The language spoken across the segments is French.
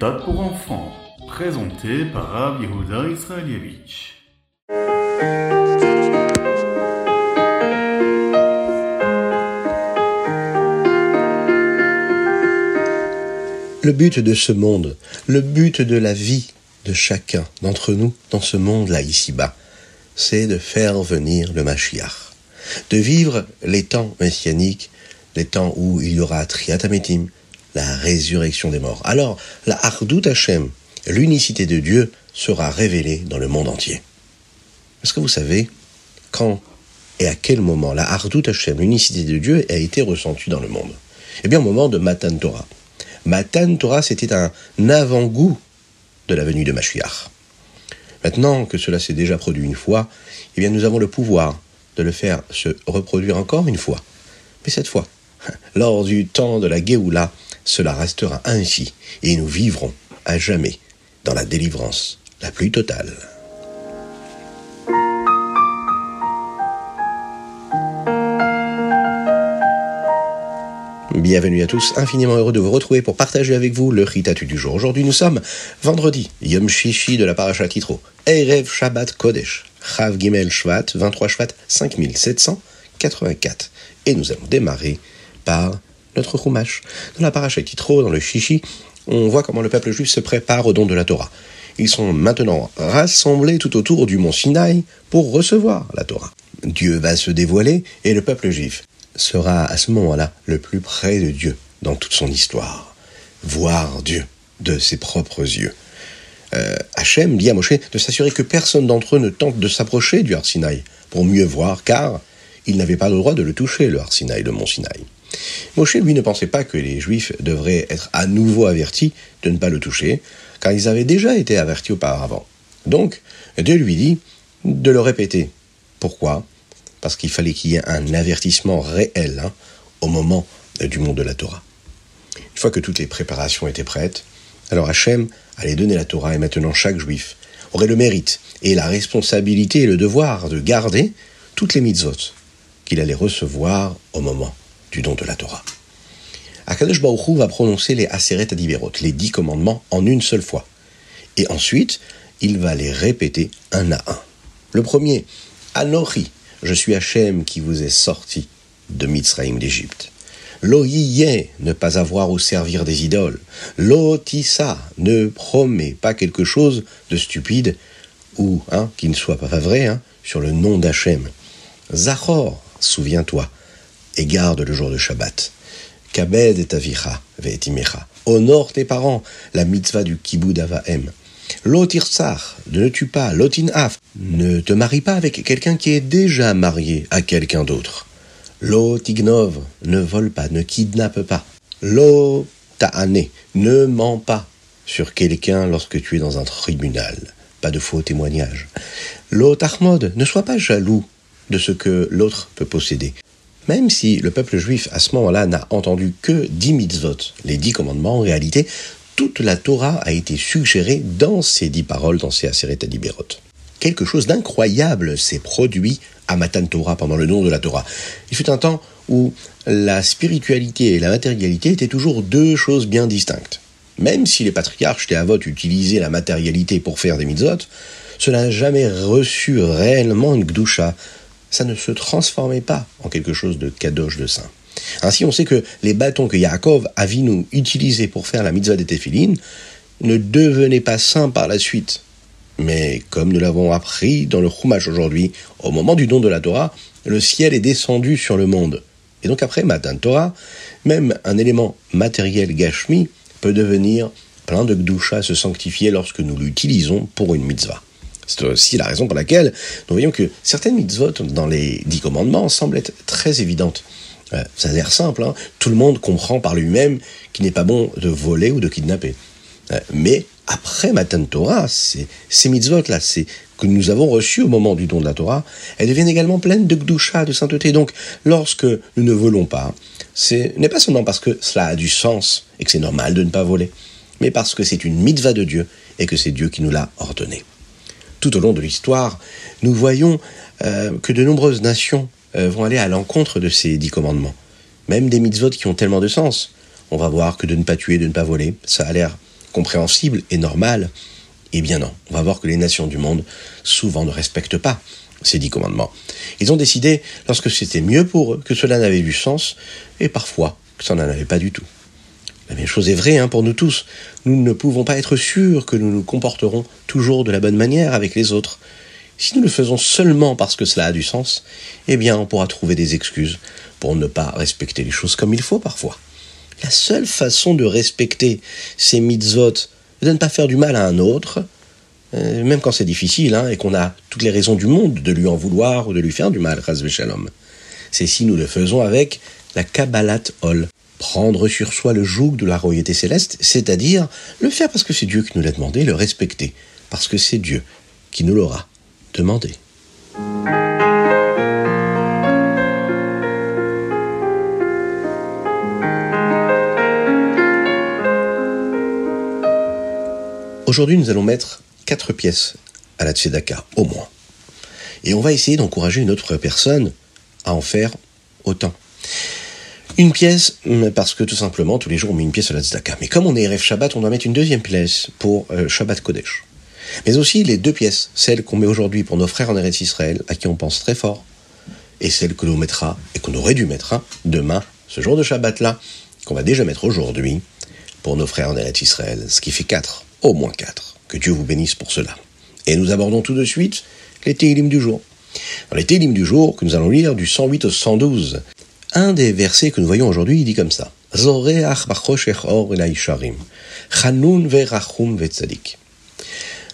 pour enfants, présenté par Rav Yehuda. Le but de ce monde, le but de la vie de chacun d'entre nous dans ce monde-là ici-bas, c'est de faire venir le Mashiach, de vivre les temps messianiques, les temps où il y aura Triatametim, la résurrection des morts. Alors, la Hardout Hashem, l'unicité de Dieu, sera révélée dans le monde entier. Est-ce que vous savez quand et à quel moment la Hardout Hashem, l'unicité de Dieu, a été ressentie dans le monde? Eh bien, au moment de Matan Torah. Matan Torah, c'était un avant-goût de la venue de Mashiach. Maintenant que cela s'est déjà produit une fois, eh bien nous avons le pouvoir de le faire se reproduire encore une fois. Mais cette fois, lors du temps de la Géoula, cela restera ainsi, et nous vivrons à jamais dans la délivrance la plus totale. Bienvenue à tous, infiniment heureux de vous retrouver pour partager avec vous le Ritatu du jour. Aujourd'hui nous sommes vendredi, Yom Shishi de la Paracha Kitro, Erev Shabbat Kodesh, Chav Gimel Shvat, 23 Shvat 5784. Et nous allons démarrer par notre Chumash. Dans la Paracha Kitro, dans le Shishi, on voit comment le peuple juif se prépare au don de la Torah. Ils sont maintenant rassemblés tout autour du mont Sinaï pour recevoir la Torah. Dieu va se dévoiler et le peuple juif sera à ce moment-là le plus près de Dieu dans toute son histoire. Voir Dieu de ses propres yeux. Euh, Hachem dit à Moshe de s'assurer que personne d'entre eux ne tente de s'approcher du Har pour mieux voir, car il n'avait pas le droit de le toucher, le Har le mont Sinaï. Moshe, lui, ne pensait pas que les Juifs devraient être à nouveau avertis de ne pas le toucher, car ils avaient déjà été avertis auparavant. Donc, Dieu lui dit de le répéter. Pourquoi? Parce qu'il fallait qu'il y ait un avertissement réel hein, au moment du monde de la Torah. Une fois que toutes les préparations étaient prêtes, alors Hachem allait donner la Torah et maintenant chaque juif aurait le mérite et la responsabilité et le devoir de garder toutes les mitzvot qu'il allait recevoir au moment du don de la Torah. Akadosh Baruch va prononcer les Aseret Adiverot, les dix commandements, en une seule fois. Et ensuite, il va les répéter un à un. Le premier, Anochi, je suis Hachem qui vous est sorti de Mitzraïm d'Égypte. Lo ne pas avoir ou servir des idoles. Lo tissa, ne promet pas quelque chose de stupide ou hein, qui ne soit pas vrai hein, sur le nom d'Hachem. Zachor, souviens-toi, et garde le jour de Shabbat. Kabed et avicha, ve'etimecha. Honore tes parents, la mitzvah du kibud avahem. Lotirsar, ne tue pas, af, ne te marie pas avec quelqu'un qui est déjà marié à quelqu'un d'autre. Lotignov, ne vole pas, ne kidnappe pas. Lo ne mens pas sur quelqu'un lorsque tu es dans un tribunal. Pas de faux témoignages. Lo ne sois pas jaloux de ce que l'autre peut posséder. Même si le peuple juif à ce moment-là n'a entendu que dix mitzvot, les dix commandements, en réalité, toute la Torah a été suggérée dans ces dix paroles, dans ces Aseret Adiberot. Quelque chose d'incroyable s'est produit à Matan Torah pendant le nom de la Torah. Il fut un temps où la spiritualité et la matérialité étaient toujours deux choses bien distinctes. Même si les patriarches des Avot utilisaient la matérialité pour faire des mitzvot, cela n'a jamais reçu réellement une gdusha. Ça ne se transformait pas en quelque chose de kadosh de saint. Ainsi, on sait que les bâtons que Yaakov nous utilisés pour faire la mitzvah des téphilines ne devenaient pas saints par la suite. Mais comme nous l'avons appris dans le Chumash aujourd'hui, au moment du don de la Torah, le ciel est descendu sur le monde. Et donc après Matan Torah, même un élément matériel gashmi peut devenir plein de gdusha, se sanctifier lorsque nous l'utilisons pour une mitzvah. C'est aussi la raison pour laquelle nous voyons que certaines mitzvot dans les dix commandements semblent être très évidentes. Euh, ça a l'air simple, hein. tout le monde comprend par lui-même qu'il n'est pas bon de voler ou de kidnapper. Euh, mais après Matan Torah, ces, mitzvot-là, que nous avons reçus au moment du don de la Torah, elles deviennent également pleines de gdusha, de sainteté. Donc, lorsque nous ne volons pas, ce n'est pas seulement parce que cela a du sens et que c'est normal de ne pas voler, mais parce que c'est une mitzvah de Dieu et que c'est Dieu qui nous l'a ordonné. Tout au long de l'histoire, nous voyons euh, que de nombreuses nations euh, vont aller à l'encontre de ces dix commandements. Même des mitzvot qui ont tellement de sens. On va voir que de ne pas tuer, de ne pas voler, ça a l'air compréhensible et normal Eh bien non, on va voir que les nations du monde souvent ne respectent pas ces dix commandements. Ils ont décidé, lorsque c'était mieux pour eux, que cela n'avait du sens, et parfois que ça n'en avait pas du tout. La même chose est vraie hein, pour nous tous. Nous ne pouvons pas être sûrs que nous nous comporterons toujours de la bonne manière avec les autres. Si nous le faisons seulement parce que cela a du sens, eh bien on pourra trouver des excuses pour ne pas respecter les choses comme il faut parfois. La seule façon de respecter ces mitzvot, de ne pas faire du mal à un autre, euh, même quand c'est difficile hein, et qu'on a toutes les raisons du monde de lui en vouloir ou de lui faire du mal. C'est si nous le faisons avec la Kabbalat Ol, prendre sur soi le joug de la royauté céleste, c'est-à-dire le faire parce que c'est Dieu qui nous l'a demandé, le respecter, parce que c'est Dieu qui nous l'aura demandé. Aujourd'hui, nous allons mettre quatre pièces à la Tzedaka, au moins. Et on va essayer d'encourager une autre personne à en faire autant. Une pièce, parce que tout simplement, tous les jours, on met une pièce à la Tzedaka. Mais comme on est RF Shabbat, on doit mettre une deuxième pièce pour euh, Shabbat Kodesh. Mais aussi les deux pièces, celle qu'on met aujourd'hui pour nos frères en Eretz Israël, à qui on pense très fort, et celle que l'on mettra, et qu'on aurait dû mettre hein, demain, ce jour de Shabbat-là, qu'on va déjà mettre aujourd'hui, pour nos frères en Eretz Israël, ce qui fait quatre, au moins quatre. Que Dieu vous bénisse pour cela. Et nous abordons tout de suite les Télim du jour. Dans les Télim du jour, que nous allons lire du 108 au 112, un des versets que nous voyons aujourd'hui, il dit comme ça.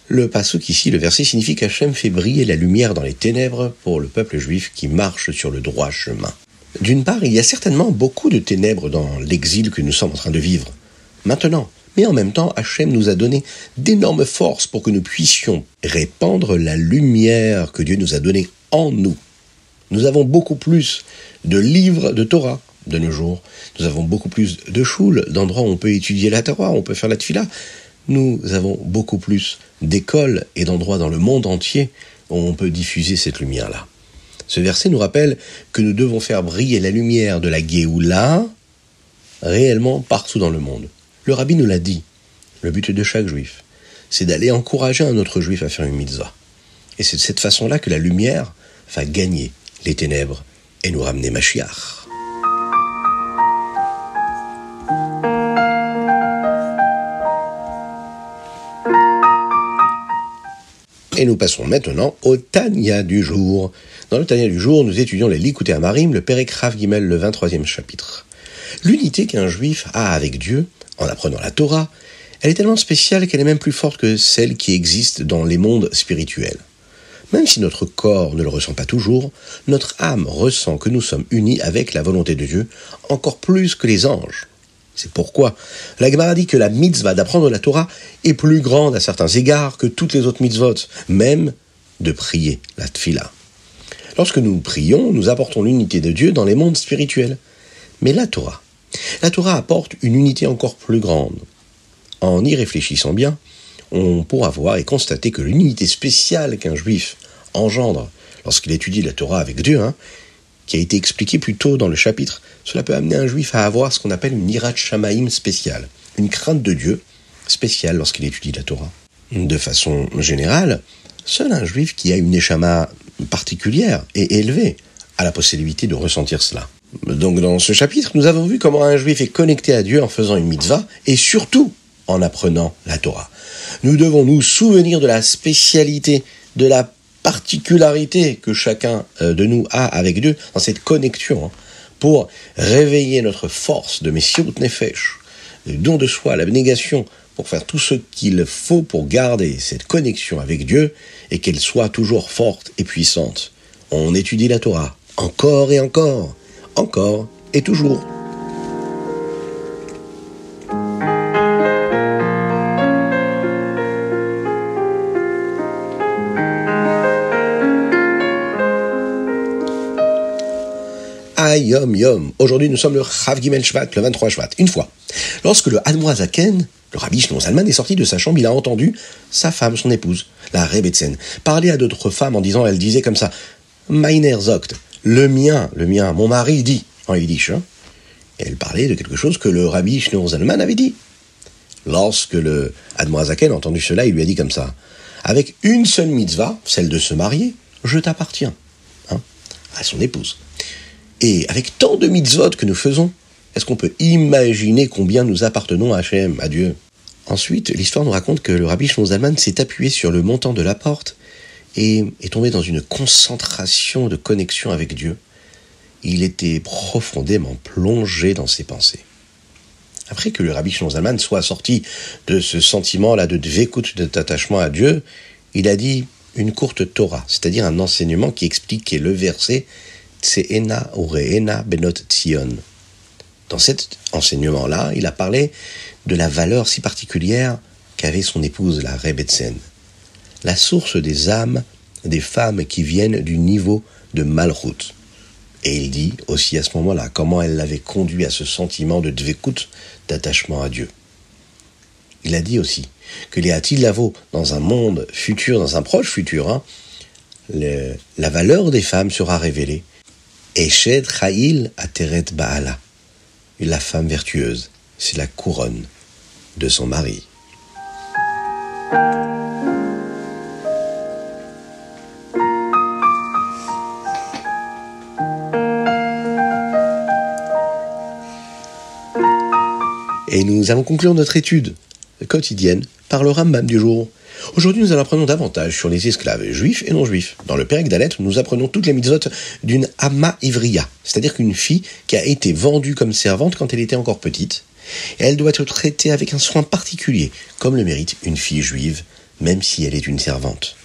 Le pasuk ici, le verset signifie qu'Hachem fait briller la lumière dans les ténèbres pour le peuple juif qui marche sur le droit chemin. D'une part, il y a certainement beaucoup de ténèbres dans l'exil que nous sommes en train de vivre. Maintenant, mais en même temps, Hachem nous a donné d'énormes forces pour que nous puissions répandre la lumière que Dieu nous a donnée en nous. Nous avons beaucoup plus de livres de Torah de nos jours. Nous avons beaucoup plus de choules, d'endroits où on peut étudier la Torah, on peut faire la tfila. Nous avons beaucoup plus d'écoles et d'endroits dans le monde entier où on peut diffuser cette lumière-là. Ce verset nous rappelle que nous devons faire briller la lumière de la Géoula réellement partout dans le monde. Le rabbi nous l'a dit. Le but de chaque juif, c'est d'aller encourager un autre juif à faire une mitzvah. Et c'est de cette façon-là que la lumière va gagner les ténèbres et nous ramener Mashiach. Et nous passons maintenant au Tanya du jour. Dans le Tanya du jour, nous étudions les Likuté Amarim, le Rav Gimel, le 23e chapitre. L'unité qu'un juif a avec Dieu en apprenant la Torah, elle est tellement spéciale qu'elle est même plus forte que celle qui existe dans les mondes spirituels. Même si notre corps ne le ressent pas toujours, notre âme ressent que nous sommes unis avec la volonté de Dieu encore plus que les anges. C'est pourquoi la Gemara dit que la mitzvah d'apprendre la Torah est plus grande à certains égards que toutes les autres mitzvot, même de prier la tfila. Lorsque nous prions, nous apportons l'unité de Dieu dans les mondes spirituels. Mais la Torah, la Torah apporte une unité encore plus grande. En y réfléchissant bien, on pourra voir et constater que l'unité spéciale qu'un juif engendre lorsqu'il étudie la Torah avec Dieu, hein, qui a été expliqué plus tôt dans le chapitre, cela peut amener un juif à avoir ce qu'on appelle une irat shamaim spéciale, une crainte de Dieu spéciale lorsqu'il étudie la Torah. De façon générale, seul un juif qui a une échama particulière et élevée a la possibilité de ressentir cela. Donc dans ce chapitre, nous avons vu comment un juif est connecté à Dieu en faisant une mitzvah et surtout en apprenant la Torah. Nous devons nous souvenir de la spécialité, de la particularité que chacun euh, de nous a avec Dieu dans cette connexion hein, pour réveiller notre force de Messiot Nefesh, le don de soi, l'abnégation, pour faire tout ce qu'il faut pour garder cette connexion avec Dieu et qu'elle soit toujours forte et puissante. On étudie la Torah encore et encore encore et toujours. Yom Yom. Aujourd'hui, nous sommes le Chav Gimel Shvat, le 23 Shvat. Une fois, lorsque le Zaken, le rabbi Salman, est sorti de sa chambre, il a entendu sa femme, son épouse, la Rebetsen, parler à d'autres femmes en disant, elle disait comme ça, Meiner Zogt, le mien, le mien, mon mari dit, en yiddish, hein, elle parlait de quelque chose que le rabbi Zalman avait dit. Lorsque le Admoazaken a entendu cela, il lui a dit comme ça Avec une seule mitzvah, celle de se marier, je t'appartiens, hein, à son épouse. Et avec tant de mitzvot que nous faisons, est-ce qu'on peut imaginer combien nous appartenons à Hachem, à Dieu? Ensuite, l'histoire nous raconte que le rabbi Shlomo s'est appuyé sur le montant de la porte et est tombé dans une concentration de connexion avec Dieu. Il était profondément plongé dans ses pensées. Après que le rabbi Shlomo soit sorti de ce sentiment-là de dvékout, d'attachement à Dieu, il a dit une courte Torah, c'est-à-dire un enseignement qui expliquait le verset Dans cet enseignement-là, il a parlé de la valeur si particulière qu'avait son épouse, la Rebetsen. La source des âmes des femmes qui viennent du niveau de Malchut. Et il dit aussi à ce moment-là comment elle l'avait conduit à ce sentiment de dvekut, d'attachement à Dieu. Il a dit aussi que les Atilavo, dans un monde futur, dans un proche futur, hein, la valeur des femmes sera révélée. Eshed Cha'il Ateret Baala la femme vertueuse, c'est la couronne de son mari. Et nous allons conclure notre étude quotidienne par le Rambam du jour. Aujourd'hui, nous allons apprendre davantage sur les esclaves juifs et non juifs. Dans le Père d'Alet, nous apprenons toutes les mitzvot d'une Amma Ivriya, c'est-à-dire qu'une fille qui a été vendue comme servante quand elle était encore petite. Et elle doit être traitée avec un soin particulier, comme le mérite une fille juive, même si elle est une servante.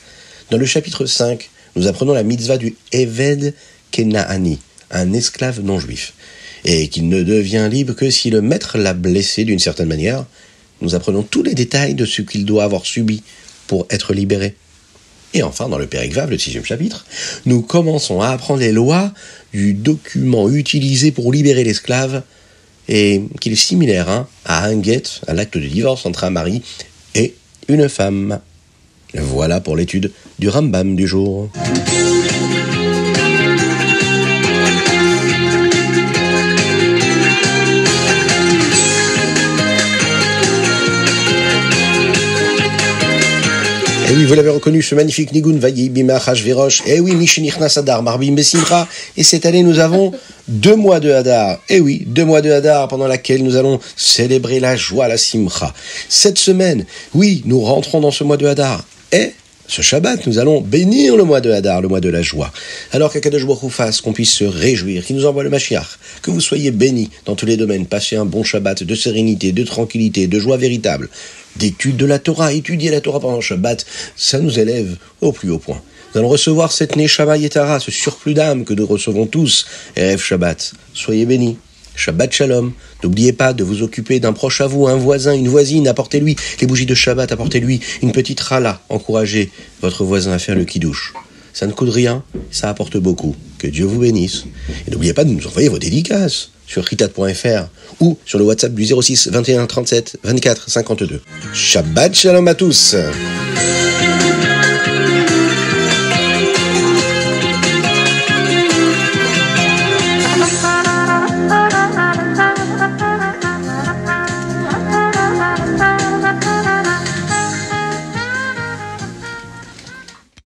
Dans le chapitre 5, nous apprenons la mitzvah du Eved Kenaani, un esclave non juif, et qu'il ne devient libre que si le maître l'a blessé d'une certaine manière. Nous apprenons tous les détails de ce qu'il doit avoir subi pour être libéré. Et enfin, dans le Péricvav, le sixième chapitre, nous commençons à apprendre les lois du document utilisé pour libérer l'esclave, et qu'il est similaire hein, à un guet, à l'acte de divorce entre un mari et une femme. Voilà pour l'étude du Rambam du jour. Et oui, vous l'avez reconnu, ce magnifique Nigun Vayi Bima Verosh. Et oui, Mishinichnas Hadar, Marbim Besimcha. Et cette année, nous avons deux mois de Hadar. Et oui, deux mois de Hadar pendant laquelle nous allons célébrer la joie, la Simcha. Cette semaine, oui, nous rentrons dans ce mois de Hadar. Et ce Shabbat, nous allons bénir le mois de Hadar, le mois de la joie. Alors qu'Akadosh Baruch fasse qu'on puisse se réjouir, qu'il nous envoie le Mashiach, que vous soyez bénis dans tous les domaines, passez un bon Shabbat de sérénité, de tranquillité, de joie véritable d'étude de la Torah, étudier la Torah pendant le Shabbat, ça nous élève au plus haut point. Nous allons recevoir cette Neshama Yetara, ce surplus d'âme que nous recevons tous, Erev Shabbat. Soyez bénis. Shabbat Shalom. N'oubliez pas de vous occuper d'un proche à vous, un voisin, une voisine, apportez-lui les bougies de Shabbat, apportez-lui une petite rala, encouragez votre voisin à faire le kidouche. Ça ne coûte rien, ça apporte beaucoup. Que Dieu vous bénisse. Et n'oubliez pas de nous envoyer vos dédicaces sur ritat.fr ou sur le WhatsApp du 06 21 37 24 52. Shabbat Shalom à tous